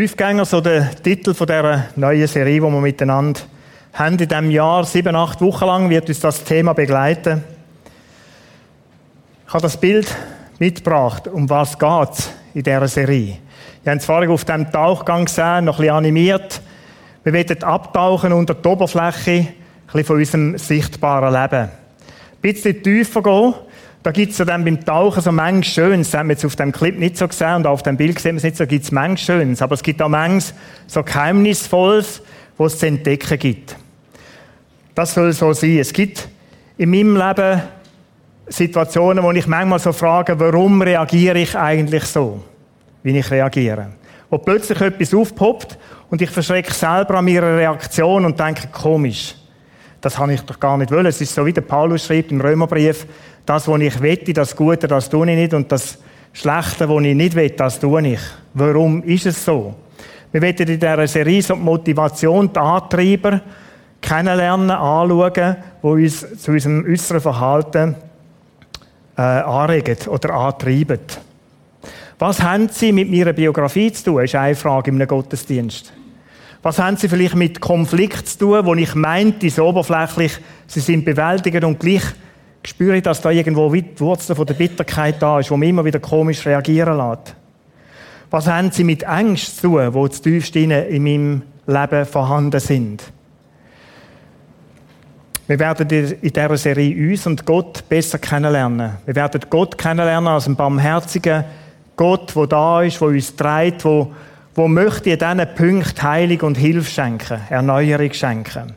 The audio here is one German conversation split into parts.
Tiefgänger, so der Titel von dieser neuen Serie, die wir miteinander haben. In diesem Jahr, sieben, acht Wochen lang, wird uns das Thema begleiten. Ich habe das Bild mitgebracht, um was geht in dieser Serie. Wir haben es vorhin auf dem Tauchgang gesehen, noch ein animiert. Wir werden abtauchen unter die Oberfläche, ein bisschen von unserem sichtbaren Leben. Ein bisschen tiefer gehen da gibt es ja dann beim Tauchen so manches Schönes. Das haben wir jetzt auf dem Clip nicht so gesehen und auf dem Bild sehen wir es nicht so. gibt es manches Schönes. Aber es gibt auch manches so Geheimnisvolles, was es zu entdecken gibt. Das soll so sein. Es gibt in meinem Leben Situationen, wo ich manchmal so frage, warum reagiere ich eigentlich so, wie ich reagiere. Wo plötzlich etwas aufpoppt und ich verschrecke selber an meiner Reaktion und denke, komisch. Das habe ich doch gar nicht wollen. Es ist so, wie der Paulus schreibt im Römerbrief, das, was ich wette, das Gute, das tue ich nicht und das Schlechte, was ich nicht will, das tue ich. Warum ist es so? Wir werden in dieser Serie so die Motivation, die Antreiber kennenlernen, anschauen, die uns zu unserem äußeren Verhalten äh, anregen oder antreiben. Was haben Sie mit meiner Biografie zu tun, ist eine Frage im Gottesdienst. Was haben Sie vielleicht mit Konflikt zu tun, wo ich meinte, so oberflächlich, Sie sind bewältigend und gleich spüre ich, dass da irgendwo die Wurzel von der Bitterkeit da ist, wo mich immer wieder komisch reagieren lässt. Was haben Sie mit Ängsten zu tun, die zu tiefst in meinem Leben vorhanden sind? Wir werden in dieser Serie uns und Gott besser kennenlernen. Wir werden Gott kennenlernen als einen barmherzigen Gott, der da ist, der uns trägt, der wo möchte in diesen Punkten Heilung und Hilfe schenken, Erneuerung schenken.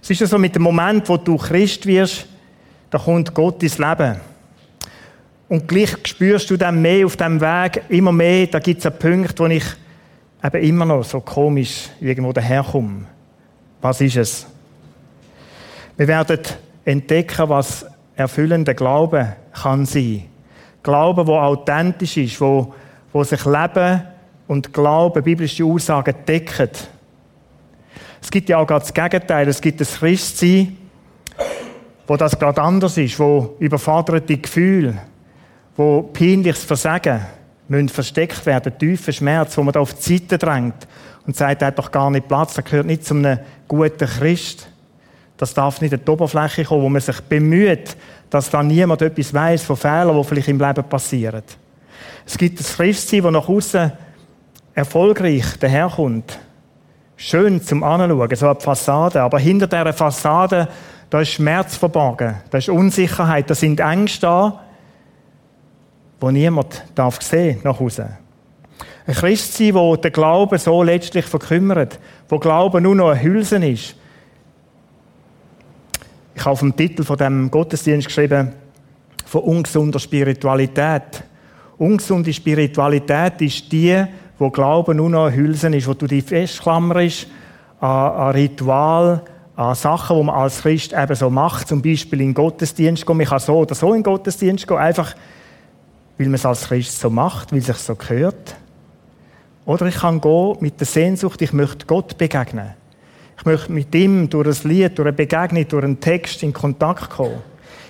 Es ist so mit dem Moment, wo du Christ wirst, da kommt Gott ins Leben. Und gleich spürst du dann mehr auf dem Weg, immer mehr, da gibt es einen Punkt, wo ich eben immer noch so komisch irgendwo daherkomme. Was ist es? Wir werden entdecken, was erfüllender Glaube kann sein. Glauben, wo authentisch ist, wo, wo sich Leben und Glaube, biblische Aussagen decken. Es gibt ja auch gerade das Gegenteil. Es gibt das Christsein, wo das gerade anders ist, wo überforderte Gefühle, wo peinliches Versagen müssen versteckt werden, tiefer Schmerz, wo man da auf die Seite drängt und sagt, er hat doch gar nicht Platz, er gehört nicht zu einem guten Christ. Das darf nicht an die Oberfläche kommen, wo man sich bemüht, dass da niemand etwas weiß von Fehlern, die vielleicht im Leben passieren. Es gibt das Christsein, das nach außen erfolgreich daherkommt. Schön zum Anschauen, so eine Fassade. Aber hinter dieser Fassade da ist Schmerz verborgen, da ist Unsicherheit, da sind Ängste da, wo niemand darf sehen nach Hause. Ein Christsein, wo der Glaube so letztlich verkümmert, wo Glaube nur noch ein Hülsen ist. Ich habe auf dem Titel von dem Gottesdienst geschrieben, von ungesunder Spiritualität. Ungesunde Spiritualität ist die, wo Glaube nur noch ein Hülsen ist, wo du dich festklammerst an, an Ritual, an Sachen, die man als Christ eben so macht, zum Beispiel in den Gottesdienst gehen. Man kann so oder so in den Gottesdienst gehen, einfach weil man es als Christ so macht, weil es sich so gehört. Oder ich kann gehen mit der Sehnsucht, ich möchte Gott begegnen. Ich möchte mit ihm durch ein Lied, durch eine Begegnung, durch einen Text in Kontakt kommen.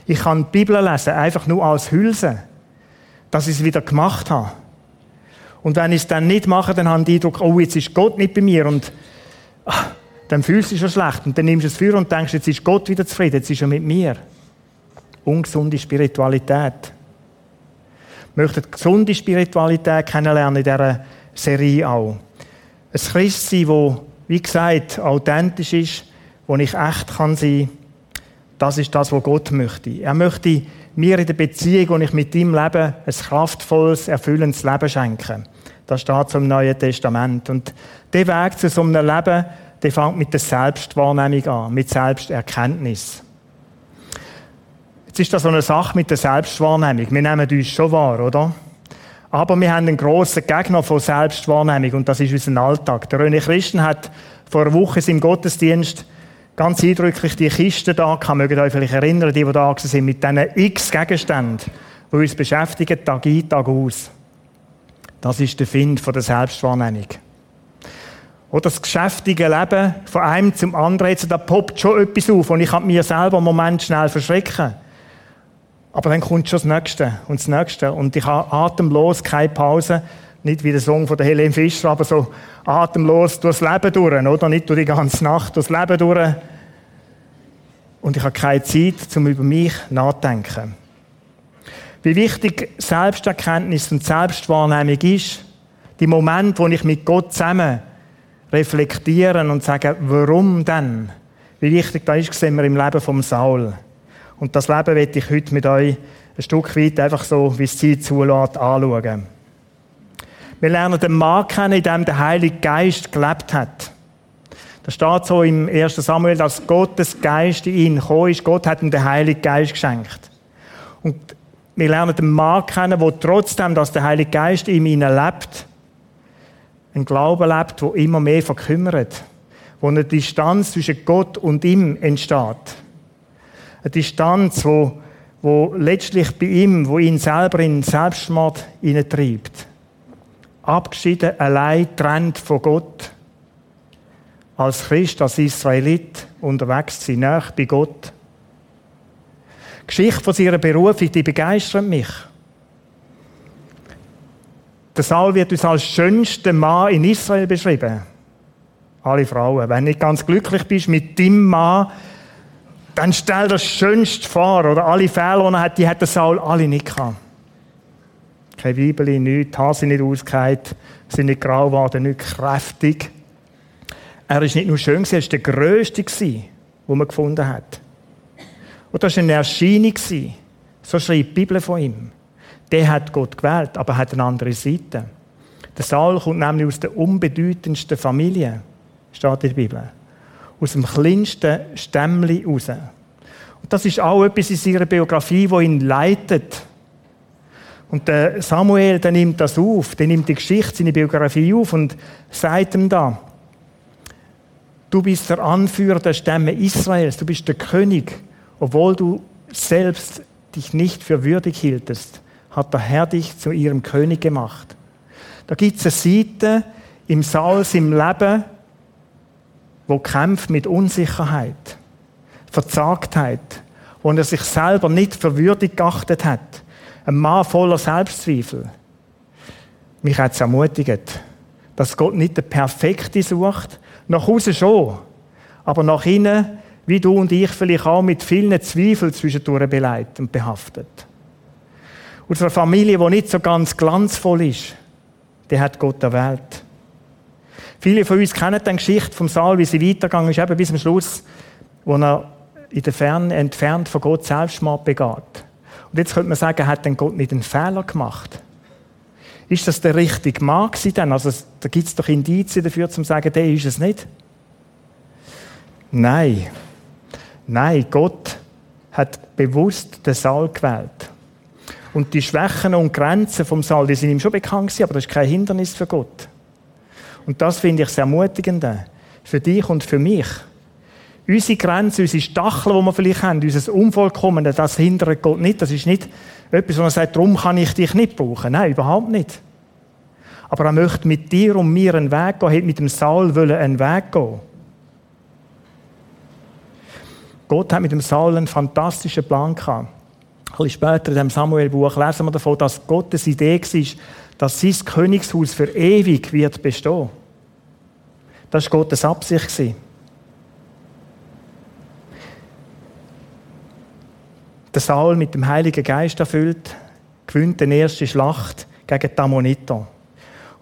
Ich kann die Bibel lesen, einfach nur als Hülse, dass ich es wieder gemacht habe. Und wenn ich es dann nicht mache, dann habe ich den Eindruck, oh, jetzt ist Gott nicht bei mir und ach, dann fühlst du dich schon schlecht. Und dann nimmst du es für und denkst, jetzt ist Gott wieder zufrieden, jetzt ist er mit mir. Ungesunde Spiritualität. Ich möchte gesunde Spiritualität kennenlernen in dieser Serie auch. Ein Christsein, das, wie gesagt, authentisch ist, wo ich echt kann sein das ist das, was Gott möchte. Er möchte mir in der Beziehung, wo ich mit ihm lebe, ein kraftvolles, erfüllendes Leben schenken. Das steht zum Neuen Testament. Und der Weg zu so einem Leben, der fängt mit der Selbstwahrnehmung an, mit Selbsterkenntnis. Jetzt ist das so eine Sache mit der Selbstwahrnehmung. Wir nehmen uns schon wahr, oder? Aber wir haben einen grossen Gegner von Selbstwahrnehmung und das ist unser Alltag. Der René Christen hat vor einer Woche im Gottesdienst ganz eindrücklich die Kiste da gehabt. Mögt ihr euch vielleicht erinnern, die, die da sind, mit diesen x Gegenständen, die uns beschäftigen, Tag ein, Tag aus. Das ist der Find von der Selbstwahrnehmung. Oder das geschäftige Leben von einem zum anderen, jetzt, da poppt schon etwas auf und ich kann mir selber einen Moment schnell verschrecken. Aber dann kommt schon das Nächste und das Nächste und ich habe atemlos keine Pause. Nicht wie der Song von der Helene Fischer, aber so atemlos durchs Leben durch, oder? Nicht durch die ganze Nacht durchs Leben durch. Und ich habe keine Zeit, um über mich nachzudenken. Wie wichtig Selbsterkenntnis und Selbstwahrnehmung ist, die Momente, wo ich mit Gott zusammen reflektieren und sagen, warum denn? Wie wichtig das ist, sehen wir im Leben vom Saul. Und das Leben werde ich heute mit euch ein Stück weit einfach so, wie es Zeit zulässt, anschauen. Wir lernen den Mann kennen, in dem der Heilige Geist gelebt hat. Das steht so im 1. Samuel, dass Gottes Geist in ihn gekommen ist. Gott hat ihm den Heiligen Geist geschenkt. Und wir lernen den Mann kennen, der trotzdem, dass der Heilige Geist in ihm lebt, ein Glauben lebt, wo immer mehr verkümmert, wo eine Distanz zwischen Gott und ihm entsteht. Eine Distanz, wo, wo letztlich bei ihm, wo ihn selber in Selbstmord treibt. Abgeschieden, allein, trennt von Gott. Als Christ, als Israelit unterwegs sein, nach bei Gott. Geschichte von ihrer Berufung, die begeistert mich. Der Saul wird uns als schönster Mann in Israel beschrieben. Alle Frauen. Wenn du nicht ganz glücklich bist mit deinem Mann, dann stell das Schönste vor. Oder alle Fehler, die er hat, die hat der Saul alle nicht gehabt. Keine Bibel, nichts, Haare sind nicht ausgeheilt, sind nicht grau geworden, nicht kräftig. Er ist nicht nur schön, er war der Größte, den man gefunden hat. Und das war eine Erscheinung. So schreibt die Bibel von ihm. Der hat Gott gewählt, aber hat eine andere Seite. Der Saul kommt nämlich aus der unbedeutendsten Familie, steht in der Bibel. Aus dem kleinsten Stämmli raus. Und das ist auch etwas in seiner Biografie, wo ihn leitet. Und der Samuel, der nimmt das auf, der nimmt die Geschichte, seine Biografie auf und sagt ihm da, du bist der Anführer der Stämme Israels, du bist der König obwohl du selbst dich nicht für würdig hieltest, hat der Herr dich zu ihrem König gemacht. Da gibt es eine Seite im Salz, im Leben, wo kämpft mit Unsicherheit, Verzagtheit, wo er sich selber nicht für würdig geachtet hat. Ein Mann voller Selbstzweifel. Mich hat es ermutigt, dass Gott nicht der Perfekte sucht, nach außen schon, aber nach innen wie du und ich vielleicht auch mit vielen Zweifeln zwischendurch beleidigt und behaftet. Unsere Familie, die nicht so ganz glanzvoll ist, die hat Gott erwählt. Viele von uns kennen die Geschichte vom Saal, wie sie weitergegangen ist, eben bis zum Schluss, wo er in der Ferne, entfernt von Gott Selbstmord begeht. Und jetzt könnte man sagen, hat denn Gott nicht einen Fehler gemacht? Ist das der richtige Mann gewesen dann? Also, da gibt es doch Indizien dafür, zu sagen, der ist es nicht. Nein. Nein, Gott hat bewusst den Saal gewählt. Und die Schwächen und Grenzen vom Saal, die sind ihm schon bekannt gewesen, aber das ist kein Hindernis für Gott. Und das finde ich sehr ermutigend. Für dich und für mich. Unsere Grenzen, unsere Stacheln, die wir vielleicht haben, unser Unvollkommen, das hindert Gott nicht. Das ist nicht etwas, wo er sagt, darum kann ich dich nicht brauchen. Nein, überhaupt nicht. Aber er möchte mit dir und mir einen Weg gehen, er hat mit dem Saal einen Weg gehen. Gott hat mit dem Saul einen fantastischen Plan gehabt. Bisschen später in dem Samuel-Buch lesen wir davon, dass Gottes Idee war, dass sein Königshaus für ewig wird bestehen. Das war Gottes Absicht. Der Saul mit dem Heiligen Geist erfüllt, gewinnt die erste Schlacht gegen die Ammoniter.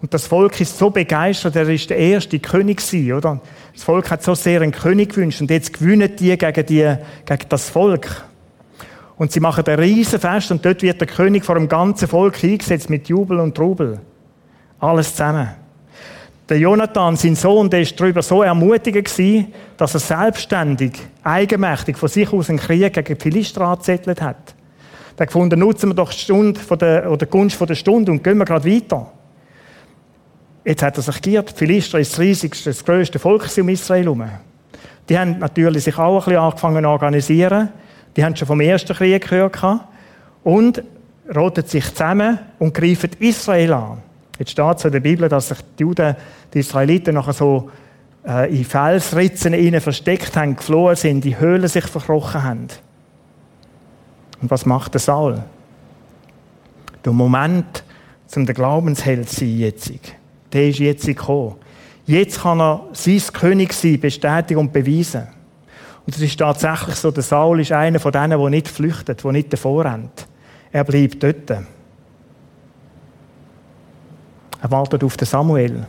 Und das Volk ist so begeistert, er ist der erste König gewesen, oder? Das Volk hat so sehr einen König gewünscht und jetzt gewinnen die gegen, die, gegen das Volk. Und sie machen ein Riesenfest und dort wird der König vor dem ganzen Volk eingesetzt mit Jubel und Trubel. Alles zusammen. der Jonathan, sein Sohn, der ist darüber so ermutigend gewesen, dass er selbstständig, eigenmächtig von sich aus einen Krieg gegen die Philister angezettelt hat. Der gefunden, nutzen wir doch die Stunde von der, oder die Gunst von der Stunde und gehen wir gerade weiter. Jetzt hat er sich geirrt. Die Philister ist das riesigste, das grösste Volk um Israel herum. Die haben natürlich sich auch ein bisschen angefangen zu organisieren. Die haben schon vom ersten Krieg gehört. Und roten sich zusammen und greifen Israel an. Jetzt steht es in der Bibel, dass sich die Juden, die Israeliten nachher so äh, in Felsritzen innen versteckt haben, geflohen sind, die Höhlen sich verkrochen haben. Und was macht der Saul? Der Moment, zum der Glaubensheld zu sein jetzt, der ist jetzt gekommen. Jetzt kann er sein König sein, bestätigen und beweisen. Und es ist tatsächlich so, der Saul ist einer von denen, der nicht flüchtet, der nicht davor rennt. Er bleibt dort. Er wartet auf den Samuel.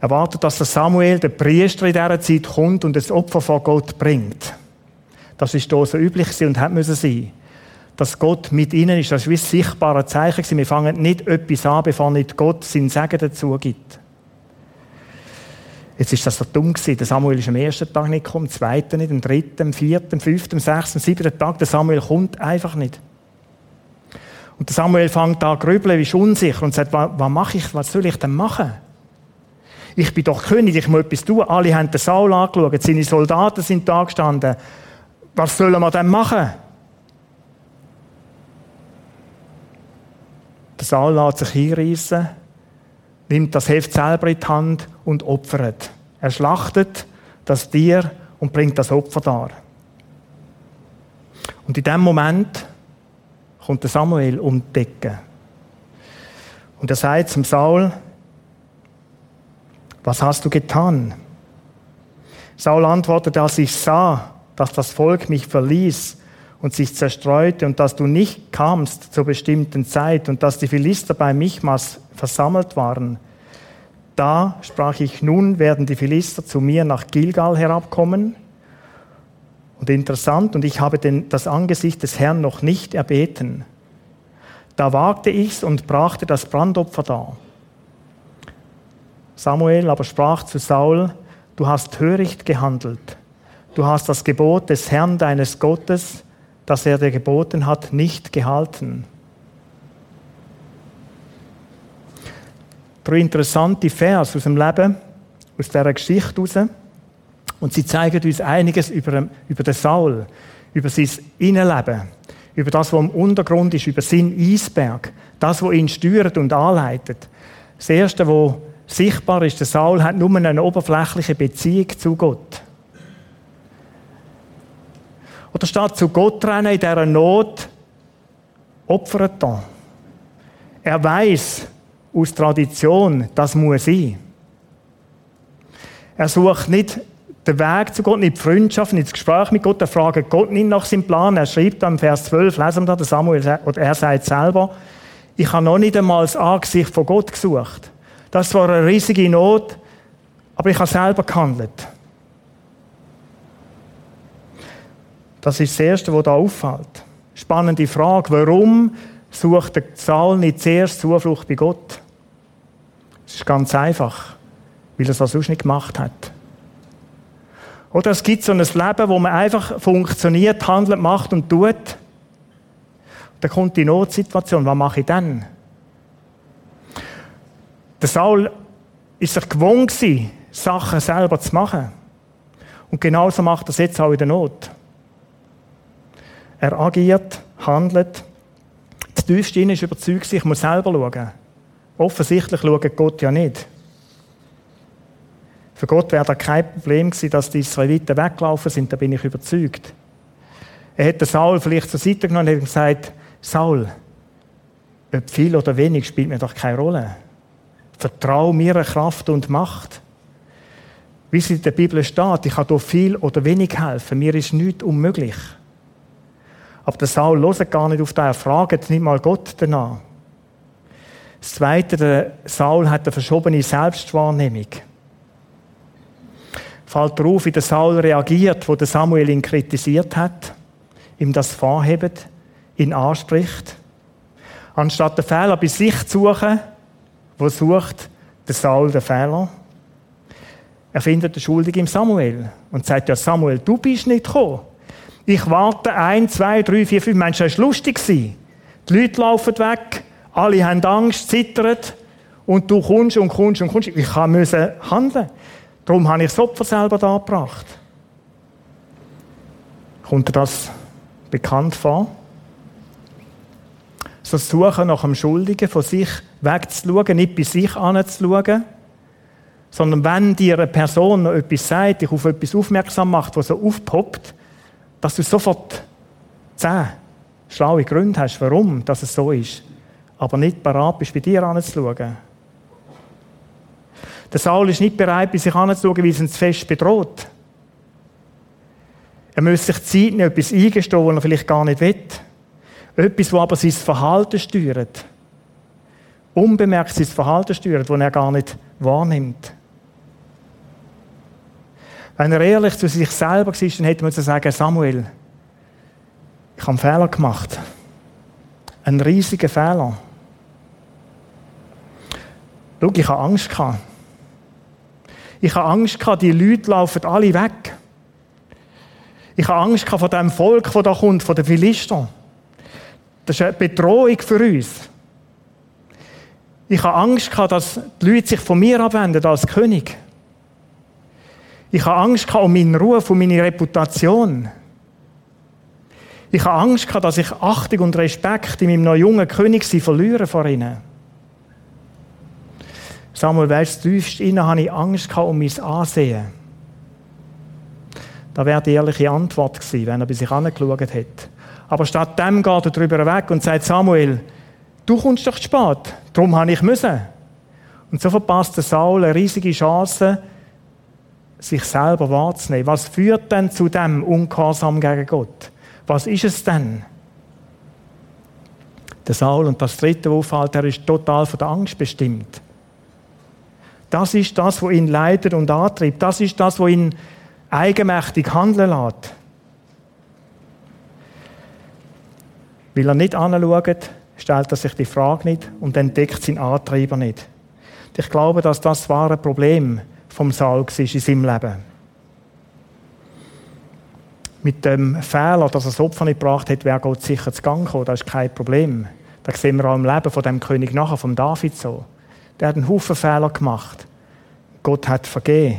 Er wartet, dass der Samuel, der Priester in dieser Zeit, kommt und das Opfer vor Gott bringt. Das ist hier so üblich und hat müssen sein. Dass Gott mit ihnen ist, das ist wie ein sichtbares Zeichen. Wir fangen nicht etwas an, bevor nicht Gott sein Segen dazu gibt. Jetzt ist das so dumm gewesen. Der Samuel ist am ersten Tag nicht gekommen, am zweiten nicht, am dritten, am vierten, am fünften, am sechsten, am siebten Tag. Der Samuel kommt einfach nicht. Und der Samuel fängt an grübeln, ist unsicher und sagt, was, was mache ich, was soll ich denn machen? Ich bin doch König, ich muss etwas tun. Alle haben den Saul angeschaut, seine Soldaten sind da gestanden. Was sollen wir denn machen? Der Saul lässt sich hinreißen nimmt das Heft selber in die Hand und opfert. Er schlachtet das Tier und bringt das Opfer dar. Und in dem Moment kommt der Samuel um die Decke. Und er sagt zum Saul, was hast du getan? Saul antwortet, als ich sah, dass das Volk mich verließ und sich zerstreute und dass du nicht kamst zur bestimmten Zeit und dass die Philister bei Michmas versammelt waren. Da sprach ich, nun werden die Philister zu mir nach Gilgal herabkommen. Und interessant, und ich habe den, das Angesicht des Herrn noch nicht erbeten. Da wagte ich's und brachte das Brandopfer dar. Samuel aber sprach zu Saul, du hast töricht gehandelt. Du hast das Gebot des Herrn deines Gottes, das er dir geboten hat, nicht gehalten. drei interessante Vers aus dem Leben, aus dieser Geschichte heraus. Und sie zeigen uns einiges über, über den Saul, über sein Innenleben, über das, was im Untergrund ist, über seinen Eisberg, das, was ihn steuert und anleitet. Das Erste, was sichtbar ist, der Saul hat nur eine oberflächliche Beziehung zu Gott. Oder statt zu Gott rennen in dieser Not, opfert er. Er weiß, aus Tradition, das muss sein. Er sucht nicht den Weg zu Gott, nicht die Freundschaft, nicht das Gespräch mit Gott, er fragt Gott nicht nach seinem Plan. Er schreibt dann im Vers 12, lesen wir da, Samuel, oder er sagt selber, ich habe noch nicht einmal das Angesicht von Gott gesucht. Das war eine riesige Not, aber ich habe selber gehandelt. Das ist das Erste, was da auffällt. Spannende Frage. Warum sucht der Saul nicht zuerst Zuflucht bei Gott. Es ist ganz einfach, weil er es sonst nicht gemacht hat. Oder es gibt so ein Leben, wo man einfach funktioniert, handelt, macht und tut. Dann kommt die Notsituation. Was mache ich dann? Der Saul ist sich gewohnt Sachen selber zu machen. Und genauso macht er es jetzt auch in der Not. Er agiert, handelt tiefst innen ist überzeugt, ich muss selber schauen. Offensichtlich schaut Gott ja nicht. Für Gott wäre da kein Problem gewesen, dass die Israeliten weggelaufen sind, da bin ich überzeugt. Er hätte Saul vielleicht zur Seite genommen und hätte gesagt, Saul, ob viel oder wenig spielt mir doch keine Rolle. Vertrau mir Kraft und Macht. Wie es in der Bibel steht, ich kann hier viel oder wenig helfen. Mir ist nichts unmöglich. Aber der Saul hört gar nicht auf den, er fragt nicht mal Gott danach. Das Zweite, der Saul hat eine verschobene Selbstwahrnehmung. Fällt darauf, wie der Saul reagiert, wo der Samuel ihn kritisiert hat, ihm das vorhebt, ihn anspricht. Anstatt den Fehler bei sich zu suchen, wo sucht der Saul den Fehler. Er findet den Schuldigen im Samuel und sagt, ja Samuel, du bist nicht gekommen. Ich warte ein, zwei, drei, vier, fünf. Menschen, es war lustig. Die Leute laufen weg, alle haben Angst, zittern und du kommst und kommst und kommst. Ich musste handeln. Darum habe ich das Opfer selber da gebracht. Kommt dir das bekannt vor? So Suchen nach dem Schuldigen, von sich wegzuschauen, nicht bei sich anzuschauen, sondern wenn dir eine Person noch etwas sagt, dich auf etwas aufmerksam macht, was so aufpoppt, dass du sofort zehn schlaue Gründe hast, warum dass es so ist, aber nicht bereit bist, bei dir anzuschauen. Der Saul ist nicht bereit, bei sich anzuschauen, weil es ihn zu fest bedroht. Er müsste sich Zeit nehmen, etwas eingestehen, was er vielleicht gar nicht will. Etwas, wo aber sein Verhalten steuert. Unbemerkt sein Verhalten steuert, das er gar nicht wahrnimmt. Wenn er ehrlich zu sich selber war, dann hätte man zu sagen, Samuel, ich habe einen Fehler gemacht. Einen riesigen Fehler. Schau, ich habe Angst. Ich habe Angst die Leute laufen alle weg. Ich habe Angst vor dem Volk, das da kommt, von den Philistern. Das ist eine Bedrohung für uns. Ich habe Angst dass die Leute sich von mir abwenden als König. Ich habe Angst um meinen Ruf, um meine Reputation. Ich habe Angst gehabt, dass ich Achtung und Respekt in meinem noch jungen König verliere vor ihnen. Samuel, weißt du, tiefst innen habe ich Angst gehabt um mein Ansehen. Da wäre die ehrliche Antwort gewesen, wenn er bei sich angeschaut hätte. Aber statt dem geht er darüber weg und sagt, Samuel, du kommst doch zu spät, darum habe ich müssen. Und so verpasst der Saul eine riesige Chance, sich selber wahrzunehmen. Was führt denn zu dem Ungehorsam gegen Gott? Was ist es denn? Der Saul und das dritte auffällt, er ist total von der Angst bestimmt. Das ist das, was ihn leitet und antreibt. Das ist das, was ihn eigenmächtig handeln lässt. Weil er nicht anschaut, stellt er sich die Frage nicht und entdeckt seinen Antreiber nicht. Ich glaube, dass das wahre Problem vom Saul war in seinem Leben. Mit dem Fehler, dass er das Opfer nicht gebracht hat, wäre Gott sicher zu Gang gekommen. Das ist kein Problem. Das sehen wir auch im Leben von dem König nachher, von David so. Der hat einen Haufen Fehler gemacht. Gott hat vergeben.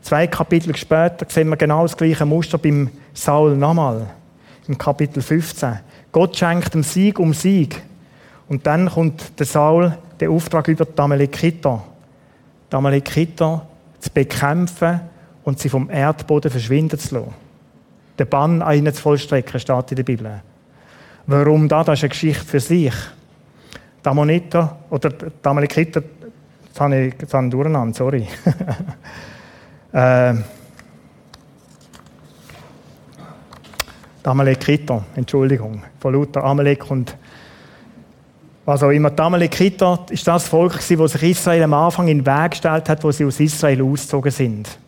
Zwei Kapitel später sehen wir genau das gleiche Muster beim Saul nochmal. Im Kapitel 15. Gott schenkt dem Sieg um Sieg. Und dann kommt der Saul den Auftrag über die Amalekiter. Amalekiter zu bekämpfen und sie vom Erdboden verschwinden zu lassen. Den Bann an ihnen zu vollstrecken, steht in der Bibel. Warum da? Das ist eine Geschichte für sich. Die Ammoniter oder die Amalekiter, jetzt habe ich, jetzt habe ich durcheinander, sorry. äh, die Amalekiter, Entschuldigung, von Luther Amalek und was auch immer. Die Amalekiter ist das Volk, das sich Israel am Anfang in den Weg gestellt hat, wo sie aus Israel ausgezogen sind.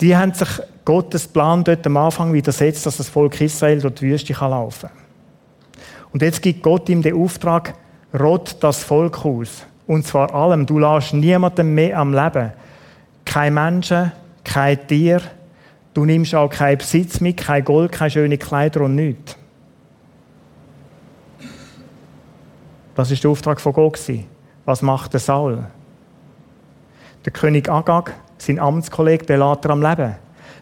Die haben sich Gottes Plan dort am Anfang widersetzt, dass das Volk Israel durch die Wüste laufen kann. Und jetzt gibt Gott ihm den Auftrag, rot das Volk aus. Und zwar allem. Du lässt niemanden mehr am Leben. Kein Menschen, kein Tier. Du nimmst auch keinen Besitz mit, kein Gold, keine schöne Kleider und nichts. Das ist der Auftrag von Gott. Was macht der Saul? Der König Agag, sein Amtskollege, der lässt er am Leben.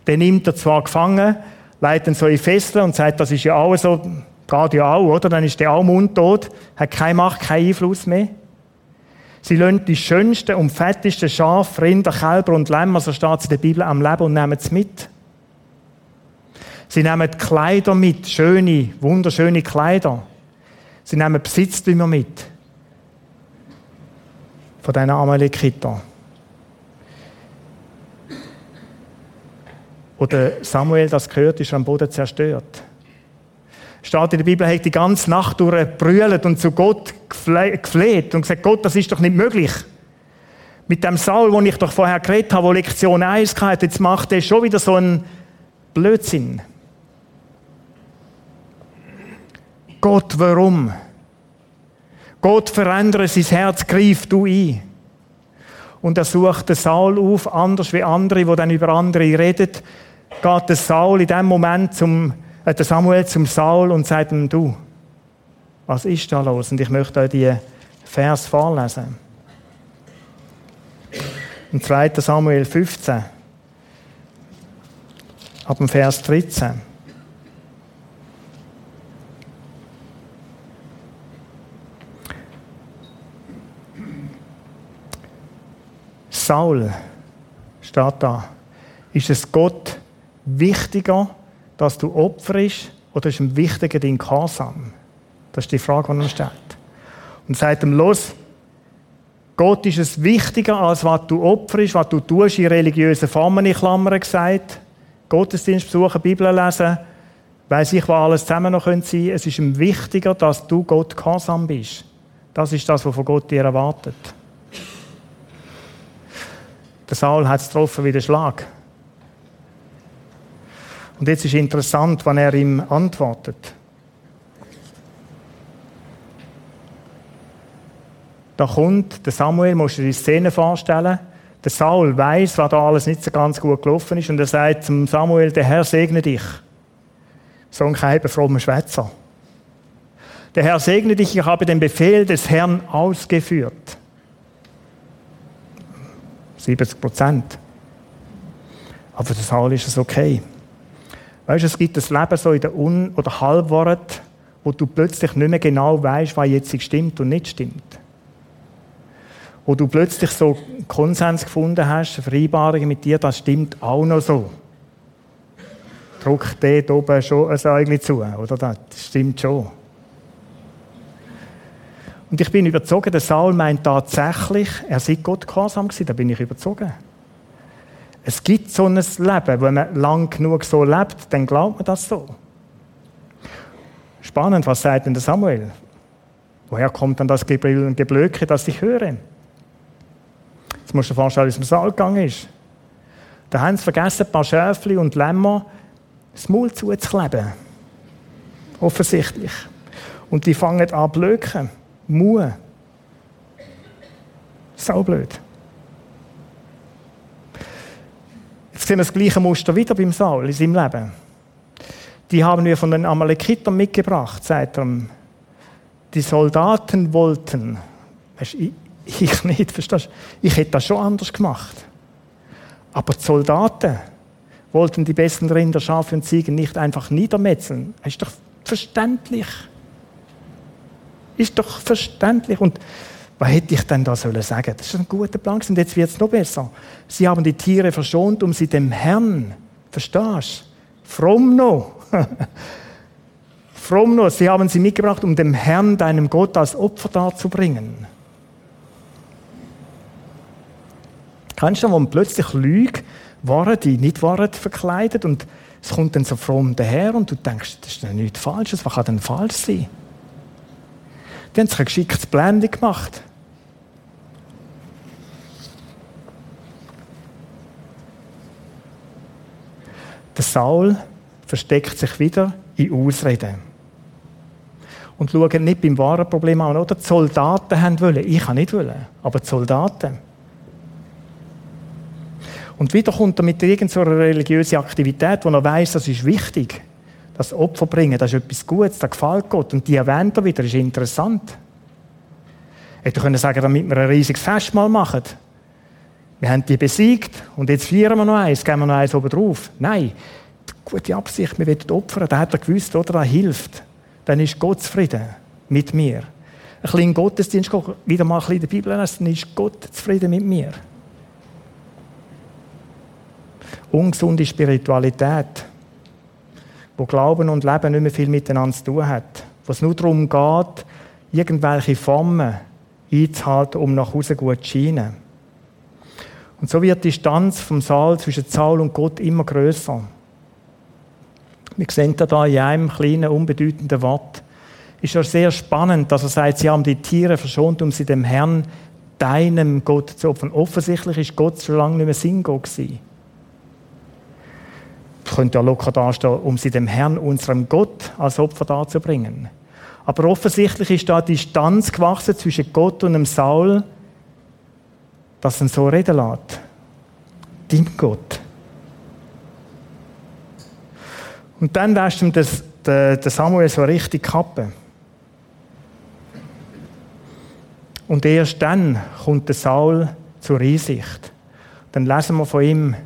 Den nimmt er zwar gefangen, leitet ihn so in Fesseln und sagt, das ist ja auch so, geht ja auch, oder? Dann ist der auch mundtot, hat keine Macht, keinen Einfluss mehr. Sie lassen die schönsten und fettesten Schafe, Rinder, Kälber und Lämmer, so steht es in der Bibel, am Leben und nehmen es mit. Sie nehmen Kleider mit, schöne, wunderschöne Kleider. Sie nehmen Besitztümer mit. Von diesen Amalekiter. Oder Samuel, das gehört, ist am Boden zerstört. Steht in der Bibel, er hat die ganze Nacht durch brüllt und zu Gott gefleht und gesagt, Gott, das ist doch nicht möglich. Mit dem Saul, wo ich doch vorher geredet habe, wo Lektion 1 hatte, jetzt macht er schon wieder so einen Blödsinn. Gott, warum? Gott verändere sein Herz, greif du ein. Und er sucht den Saul auf, anders wie andere, die dann über andere reden, geht der Saul in dem Moment zum, äh, der Samuel zum Saul und sagt ihm, du, was ist da los? Und ich möchte euch die Vers vorlesen. Im 2. Samuel 15, ab dem Vers 13. Saul, steht da, ist es Gott wichtiger, dass du opferst, oder ist ihm wichtiger dein Gehorsam? Das ist die Frage, die er stellt. Und sagt ihm, los, Gott ist es wichtiger, als was du opferst, was du tust in religiösen Formen, in Klammern gesagt. Gottesdienst besuchen, Bibel lesen, weiss ich, was alles zusammen noch sein könnte. Es ist ihm wichtiger, dass du Gott gehorsam bist. Das ist das, was von Gott dir erwartet. Der Saul hat es getroffen wie der Schlag. Und jetzt ist interessant, wann er ihm antwortet. Da kommt der Samuel, musst du dir die Szene vorstellen. Der Saul weiß, was da alles nicht so ganz gut gelaufen ist, und er sagt zum Samuel: Der Herr segne dich. So ein kein frommer Schwätzer. Der Herr segne dich, ich habe den Befehl des Herrn ausgeführt. 70 Prozent. Aber für Saul ist es okay. Weißt du, es gibt das Leben so in der Un- oder Halbwort, wo du plötzlich nicht mehr genau weißt, was jetzt stimmt und nicht stimmt. Wo du plötzlich so Konsens gefunden hast, Vereinbarungen mit dir, das stimmt auch noch so. Druck dort oben schon ein Säugchen zu, oder? Das stimmt schon. Und ich bin überzogen, der Saul meint tatsächlich, er sei Gott gehorsam gewesen, da bin ich überzogen. Es gibt so ein Leben, wenn man lang genug so lebt, dann glaubt man das so. Spannend, was sagt denn der Samuel? Woher kommt dann das Geblöke, das ich höre? Jetzt musst du dir vorstellen, wie es im Saal gegangen ist. Da haben sie vergessen, ein paar Schäfli und Lämmer das Maul zuzukleben. Offensichtlich. Und die fangen an zu blöken. Mue. Sau blöd. Jetzt sehen wir das gleiche Muster wieder beim Saul in seinem Leben. Die haben wir von den Amalekitern mitgebracht, sagt er. Die Soldaten wollten, weißt, ich, ich nicht, verstehst du? Ich hätte das schon anders gemacht. Aber die Soldaten wollten die besten Rinder, Schafe und Ziegen nicht einfach niedermetzeln. Das ist doch verständlich. Ist doch verständlich. Und was hätte ich denn da sollen sagen? Das ist ein guter Plan und jetzt wird es noch besser. Sie haben die Tiere verschont, um sie dem Herrn, verstehst du? Fromm noch. Fromm. Sie haben sie mitgebracht, um dem Herrn, deinem Gott, als Opfer darzubringen. Kennst du, wo plötzlich Lüge, Waren, die nicht waren, verkleidet und es kommt dann so fromm daher und du denkst, das ist nichts Falsches, was kann denn falsch sein? Die haben sich ein geschicktes Blende gemacht. Der Saul versteckt sich wieder in Ausreden. Und schaut nicht beim wahren Problem an. Oder die Soldaten haben wollen. Ich kann nicht wollen. Aber die Soldaten. Und wieder kommt er mit irgendeiner religiösen Aktivität, wo er weiß, das ist wichtig das Opfer bringen, das ist etwas Gutes, das gefällt Gott. Und die erwähnt er wieder, das ist interessant. Hätte können sagen, damit wir ein riesiges Festmahl machen. Wir haben die besiegt und jetzt feiern wir noch eins, geben wir noch eins oben drauf. Nein, gute Absicht, wir wollen opfern, da hat er gewusst, oder? Das hilft. Dann ist Gott zufrieden mit mir. Ein bisschen Gottesdienst, wieder mal ein bisschen in der Bibel lesen, dann ist Gott zufrieden mit mir. Ungesunde Spiritualität wo Glauben und Leben nicht mehr viel miteinander zu tun hat. Wo es nur darum geht, irgendwelche Formen einzuhalten, um nach Hause gut zu scheinen. Und so wird die Distanz vom Saal zwischen Saul und Gott immer größer. Wir sehen da in einem kleinen, unbedeutenden Wort. Ist ja sehr spannend, dass er sagt, sie haben die Tiere verschont, um sie dem Herrn, deinem Gott zu opfern. Offensichtlich ist Gott schon lange nicht mehr Singgo gewesen könnte ja locker dastehen, um sie dem Herrn, unserem Gott, als Opfer darzubringen. Aber offensichtlich ist da Distanz gewachsen zwischen Gott und dem Saul, dass er so reden lässt. Dein Gott. Und dann lässt ihm das, der, der Samuel so richtig kappen. Und erst dann kommt der Saul zur Einsicht. Dann lesen wir von ihm,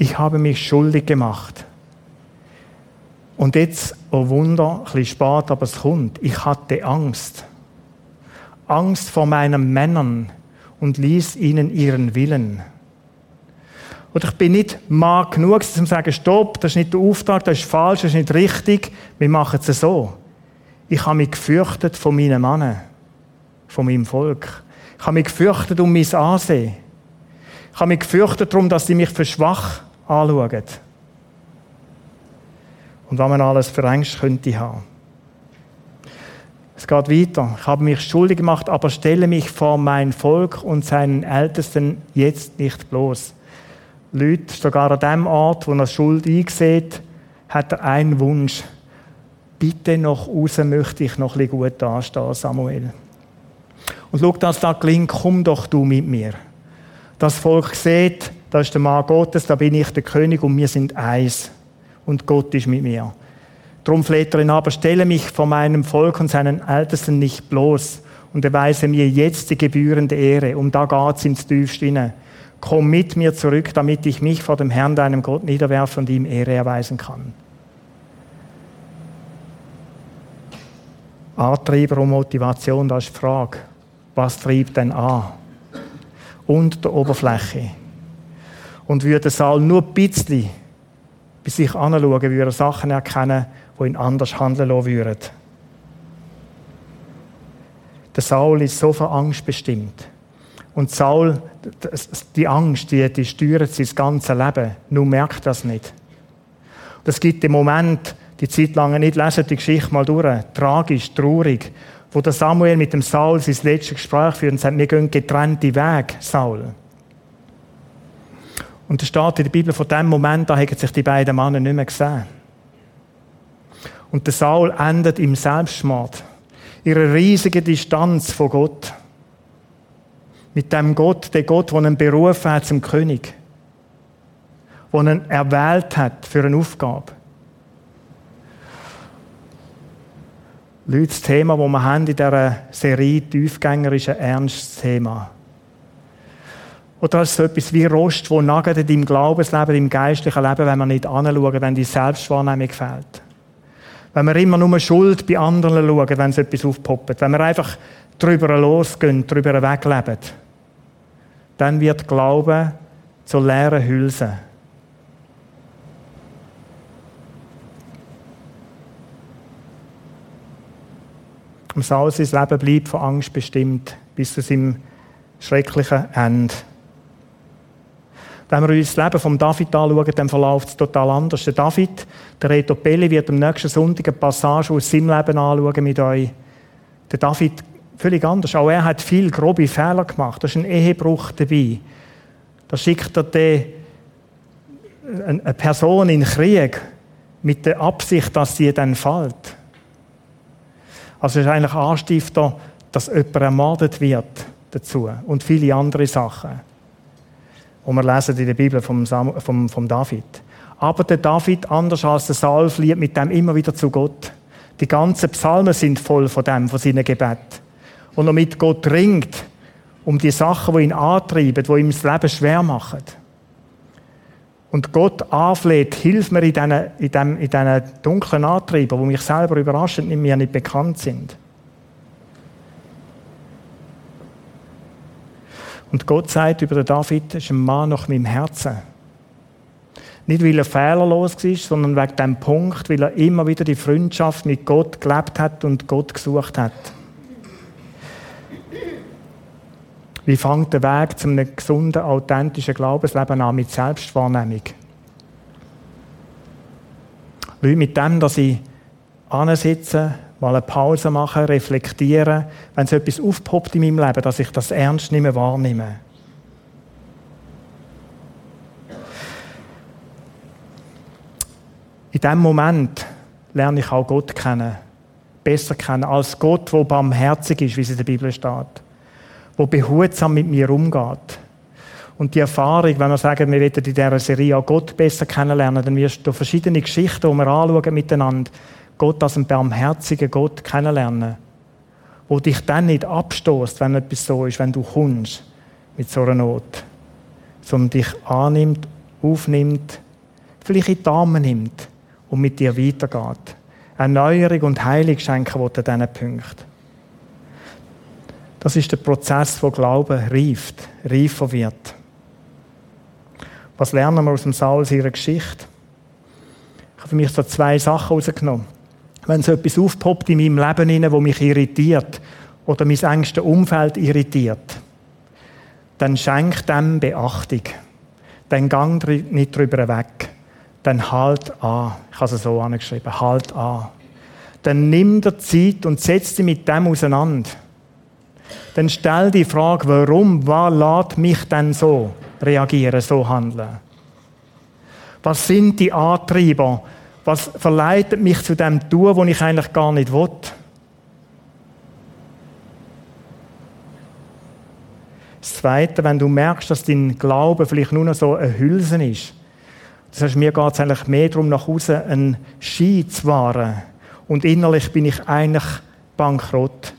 ich habe mich schuldig gemacht. Und jetzt, oh Wunder, ein bisschen spät, aber es kommt. Ich hatte Angst. Angst vor meinen Männern und ließ ihnen ihren Willen. Oder ich bin nicht Mann genug, um zu sagen, stopp, das ist nicht der Auftrag, das ist falsch, das ist nicht richtig, wir machen es so. Ich habe mich gefürchtet von meinen Männern, von meinem Volk. Ich habe mich gefürchtet um mein Ansehen. Ich habe mich gefürchtet darum, dass sie mich für schwach anschauen. Und was man alles für Ängste könnte haben. Es geht weiter. Ich habe mich schuldig gemacht, aber stelle mich vor mein Volk und seinen Ältesten jetzt nicht bloß. Leute, sogar an dem Ort, wo er Schuld eingesät, hat er einen Wunsch. Bitte noch raus möchte ich noch ein bisschen gut dastehen, Samuel. Und schau, dass das gelingt, komm doch du mit mir. Das Volk sieht, da ist der Mann Gottes, da bin ich der König und wir sind eins. Und Gott ist mit mir. Drum fleht er ihn aber, stelle mich vor meinem Volk und seinen Ältesten nicht bloß und erweise mir jetzt die gebührende Ehre. Um da geht's ins Tiefste hinein komm mit mir zurück, damit ich mich vor dem Herrn, deinem Gott, niederwerfe und ihm Ehre erweisen kann. Antreiber und Motivation, das ist die Frage. Was treibt denn an? Unter der Oberfläche. Und würde Saul nur ein bisschen bei sich anschauen, würde er Sachen erkennen, die ihn anders handeln lassen würden. Der Saul ist so von Angst bestimmt. Und Saul, die Angst, die, die steuert sein ganzes Leben. Nur merkt das nicht. Und es gibt den Moment, die Zeit lang nicht lesen, die Geschichte mal durch, tragisch, traurig, wo der Samuel mit dem Saul sein letztes Gespräch führt und sagt, wir gehen getrennte Weg, Saul. Und es steht in der Bibel, von dem Moment an haben sich die beiden Männer nicht mehr gesehen. Und der Saul endet im Selbstmord. Ihre riesige Distanz von Gott. Mit dem Gott, der Gott, der ihn berufen hat zum König. Der ihn erwählt hat für eine Aufgabe. Leute, das Thema, das wir haben in dieser Serie Tiefgänger, ist ein ernstes Thema. Oder ist so etwas wie Rost, wo nagelt deinem Glaubensleben, im geistlichen Leben, wenn wir nicht anschauen, wenn die Selbstwahrnehmung fehlt. Wenn wir immer nur Schuld bei anderen schauen, wenn so etwas aufpoppt. Wenn wir einfach drüber losgehen, drüber wegleben, dann wird Glaube zur leeren Hülse. Saul sein Leben bleibt von Angst bestimmt, bis zu seinem schrecklichen Ende. Wenn wir uns das Leben von David anschauen, dann verläuft es total anders. Der David, der Reto Pelli, wird am nächsten Sonntag eine Passage aus seinem Leben anschauen mit euch. Der David völlig anders. Auch er hat viel grobe Fehler gemacht. Da ist ein Ehebruch dabei. Da schickt er die, eine Person in den Krieg mit der Absicht, dass sie dann fällt. Also ist eigentlich Anstifter, dass jemand ermordet wird dazu. Und viele andere Sachen. Und wir lesen in der Bibel vom, vom, vom David. Aber der David, anders als der Saul, flieht mit dem immer wieder zu Gott. Die ganzen Psalmen sind voll von dem, von seinen Gebeten und er mit Gott ringt um die Sachen, die ihn antreiben, die ihm das Leben schwer machen. Und Gott anfleht, hilf mir in diesen, in diesen, in dunklen Antrieben, die mich selber überraschen und mir nicht bekannt sind. Und Gott sagt über den David, das ist ein Mann nach meinem Herzen. Nicht, weil er fehlerlos war, sondern wegen dem Punkt, weil er immer wieder die Freundschaft mit Gott gelebt hat und Gott gesucht hat. Wie fängt der Weg zu einem gesunden, authentischen Glaubensleben an mit Selbstwahrnehmung? Leute, mit dem, dass ich ansitze, mal eine Pause mache, reflektiere, wenn so etwas aufpoppt in meinem Leben, dass ich das ernst nicht mehr wahrnehme. In dem Moment lerne ich auch Gott kennen. Besser kennen als Gott, der barmherzig ist, wie es in der Bibel steht. Der behutsam mit mir umgeht. Und die Erfahrung, wenn wir sagen, wir wollen in dieser Serie auch Gott besser kennenlernen, dann wirst du verschiedene Geschichten, die wir anschauen miteinander, Gott als einen barmherzigen Gott kennenlernen. Wo dich dann nicht abstoßt, wenn etwas so ist, wenn du kommst mit so einer Not. Sondern dich annimmt, aufnimmt, vielleicht in die Arme nimmt und mit dir weitergeht. Erneuerung und Heilung schenken will an diesen Punkt. Das ist der Prozess, wo Glauben reift, reifer wird. Was lernen wir aus dem Saul ihrer Geschichte? Ich habe für mich so zwei Sachen herausgenommen. Wenn so etwas aufpoppt in meinem Leben, wo mich irritiert oder mein engste Umfeld irritiert, dann schenkt dem Beachtung. Dann gang nicht drüber weg. Dann halt an. Ich habe es so angeschrieben. Halt an. Dann nimm dir Zeit und setz dich mit dem auseinander. Dann stell die Frage, warum, was lässt mich denn so? reagieren, so handeln? Was sind die Antreiber? Was verleitet mich zu dem tun, wo ich eigentlich gar nicht will? Das Zweite, wenn du merkst, dass dein Glaube vielleicht nur noch so ein Hülsen ist. Das heißt, mir geht es eigentlich mehr darum, nach außen einen Ski zu wahren. Und innerlich bin ich eigentlich bankrott.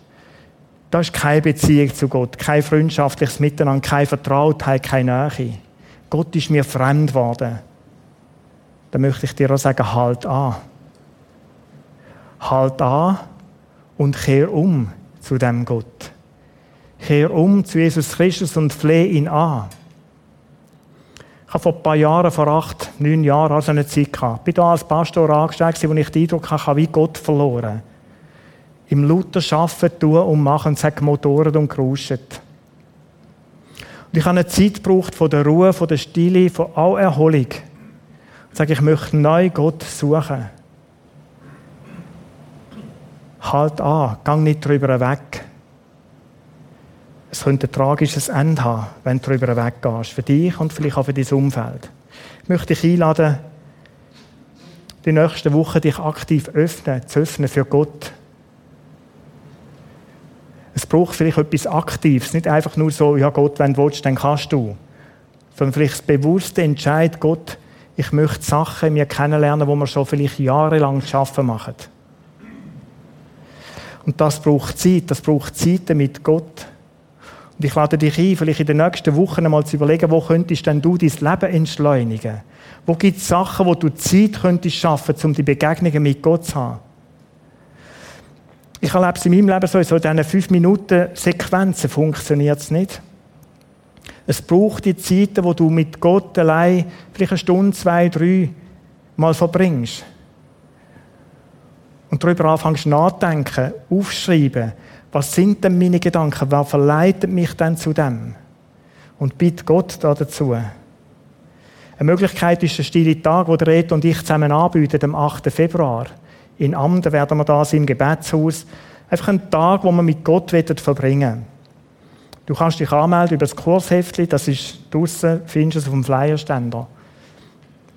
Da ist keine Beziehung zu Gott, kein freundschaftliches Miteinander, keine Vertrautheit, keine Nähe. Gott ist mir fremd geworden. Da möchte ich dir auch sagen, halt an. Halt an und kehr um zu dem Gott. Kehr um zu Jesus Christus und fleh ihn an. Ich habe vor ein paar Jahren, vor acht, neun Jahren, also eine Zeit gehabt. Ich da als Pastor angestellt, wo ich den Eindruck hatte, wie Gott verloren im Luther arbeiten, tun und machen, es hat gemotoren und geruscht. Und ich habe eine Zeit gebraucht von der Ruhe, von der Stille, von all Erholung. Sage, ich möchte neu Gott suchen. Halt an, gang nicht drüber weg. Es könnte ein tragisches Ende haben, wenn du drüber weggehst. Für dich und vielleicht auch für dein Umfeld. Ich möchte dich einladen, die nächsten Wochen dich aktiv öffnen, zu öffnen für Gott es braucht vielleicht etwas Aktives, nicht einfach nur so, ja Gott, wenn du willst, dann kannst du. Sondern vielleicht das bewusste Entscheid, Gott, ich möchte Sachen mir kennenlernen, wo wir schon vielleicht jahrelang arbeiten machen. Und das braucht Zeit, das braucht Zeit mit Gott. Und ich lade dich ein, vielleicht in den nächsten Wochen einmal zu überlegen, wo könntest denn du dein Leben entschleunigen? Wo gibt es Sachen, wo du Zeit könntest schaffen, um die Begegnungen mit Gott zu haben? Ich erlebe es in meinem Leben so, in so diesen fünf Minuten Sequenzen funktioniert es nicht. Es braucht die Zeiten, wo du mit Gott allein vielleicht eine Stunde, zwei, drei mal verbringst. Und darüber anfängst nachdenken, aufschreiben. Was sind denn meine Gedanken? Wer verleitet mich denn zu dem? Und bitte Gott da dazu. Eine Möglichkeit ist der stille Tag, wo der Red und ich zusammen anbieten, am 8. Februar in Amden werden wir da sein, im Gebetshaus. Einfach einen Tag, wo wir mit Gott verbringen Du kannst dich anmelden über das Kursheftchen, das ist draussen, findest du es auf dem Flyerständer.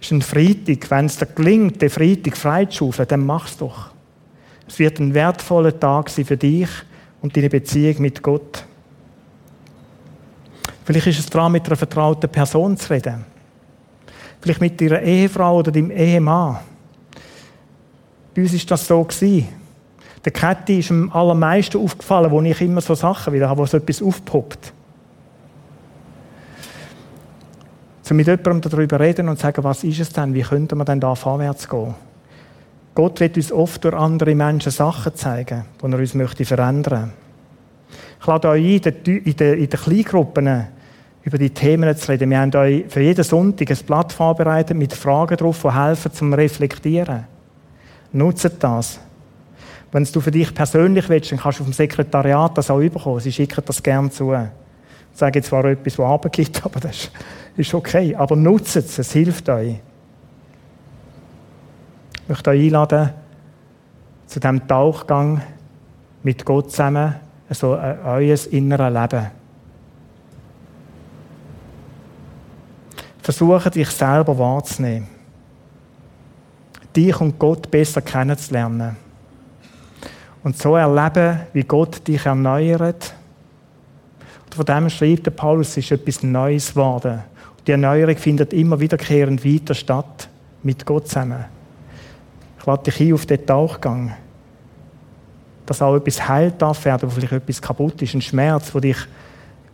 Es ist ein Freitag. Wenn es dir gelingt, den Freitag freizuschaufeln, dann mach es doch. Es wird ein wertvoller Tag sein für dich und deine Beziehung mit Gott. Vielleicht ist es dran, mit einer vertrauten Person zu reden. Vielleicht mit deiner Ehefrau oder deinem Ehemann. Bei uns war das so. Gewesen. Der Kette ist am allermeisten aufgefallen, wo ich immer so Sachen wieder habe, wo so etwas aufpoppt. So mit jemandem darüber reden und sagen, was ist es denn, wie könnte man denn da vorwärts gehen? Gott wird uns oft durch andere Menschen Sachen zeigen, die er uns möchte verändern. Ich lade euch ein, in den, in den Kleingruppen über die Themen zu reden. Wir haben euch für jeden Sonntag ein Blatt vorbereitet mit Fragen drauf, die helfen zum Reflektieren. Nutze das. Wenn du für dich persönlich willst, dann kannst du dem Sekretariat das auch überkommen. Sie schicken das gerne zu. Ich sage jetzt zwar etwas, was Arbeit gibt, aber das ist okay. Aber nutze es, es hilft euch. Ich möchte euch einladen, zu diesem Tauchgang mit Gott zusammen, also euer inneres Leben. Versuche dich selber wahrzunehmen dich und Gott besser kennenzulernen. Und so erleben, wie Gott dich erneuert. Und von dem schreibt der Paulus, es ist etwas Neues geworden. Die Erneuerung findet immer wiederkehrend weiter statt, mit Gott zusammen. Ich lade dich ein auf den Tauchgang. Dass auch etwas heilt darf werden, wo vielleicht etwas kaputt ist, ein Schmerz, der dich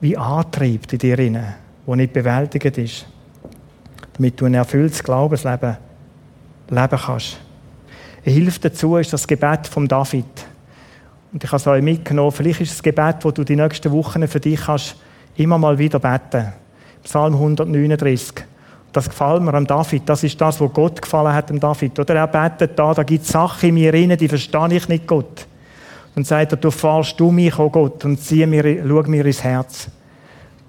wie antreibt in dir rein, wo nicht bewältigt ist. Damit du ein erfülltes Glaubensleben leben kannst. Hilfe dazu ist das Gebet von David. Und ich habe es euch mitgenommen. Vielleicht ist es das Gebet, wo du die nächsten Wochen für dich kannst, immer mal wieder beten. Psalm 139. Das gefällt mir am David. Das ist das, was Gott gefallen hat am David. Oder er betet da, da gibt es Sachen in mir rein, die verstehe ich nicht, Gott. Und sagt er, du fahrst du mich, oh Gott, und zieh mir, schau mir ins Herz.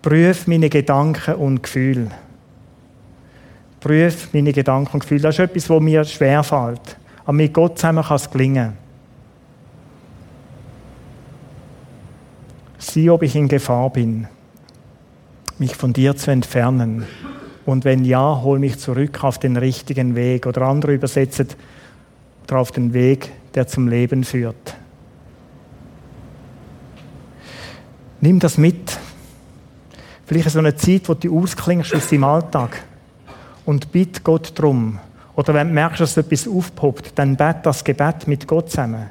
Prüf meine Gedanken und Gefühle. Prüf meine Gedanken und Gefühle. Das ist etwas, was mir schwerfällt. Aber mit Gott zusammen kann es gelingen. Sieh, ob ich in Gefahr bin, mich von dir zu entfernen. Und wenn ja, hol mich zurück auf den richtigen Weg. Oder andere übersetzen, auf den Weg, der zum Leben führt. Nimm das mit. Vielleicht so eine Zeit, wo du ausklingst aus deinem Alltag und bitte Gott drum. Oder wenn du merkst, dass etwas aufpoppt, dann bet das Gebet mit Gott zusammen.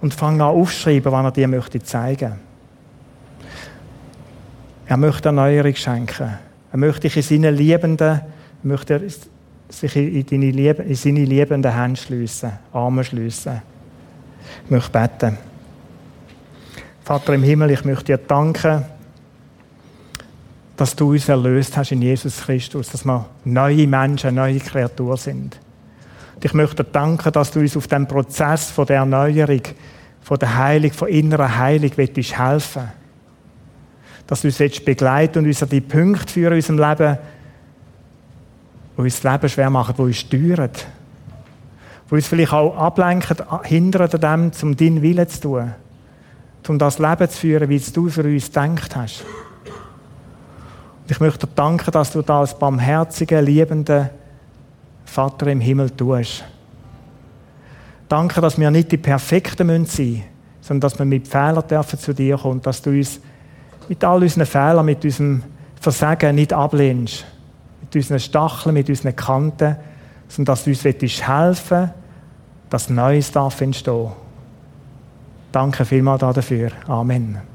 Und fang an aufschreiben, was er dir möchte zeigen. Er möchte Erneuerung schenken. Er möchte dich in seine liebenden, möchte sich in, deine Liebe, in seine liebenden Hände schliessen, Arme schliessen. Ich möchte beten. Vater im Himmel, ich möchte dir danken, dass du uns erlöst hast in Jesus Christus, dass wir neue Menschen, neue Kreaturen sind. Und ich möchte dir danken, dass du uns auf dem Prozess von der Erneuerung, von der Heilung, von innerer Heilung willst helfen. Dass du uns begleiten und uns an die Punkte führen in unserem Leben, die uns das Leben schwer machen, die uns steuern. Die uns vielleicht auch ablenken, hindern an dem, um deinen Willen zu tun um das Leben zu führen, wie du für uns gedacht hast. Und ich möchte dir danken, dass du das als barmherziger, liebender Vater im Himmel tust. Danke, dass wir nicht die Perfekten sein müssen, sondern dass wir mit Fehlern dürfen zu dir kommen, dass du uns mit all unseren Fehlern, mit unserem Versagen nicht ablehnst, mit unseren Stacheln, mit unseren Kanten, sondern dass du uns helfen willst, dass Neues darf Danke vielmals dafür. Amen.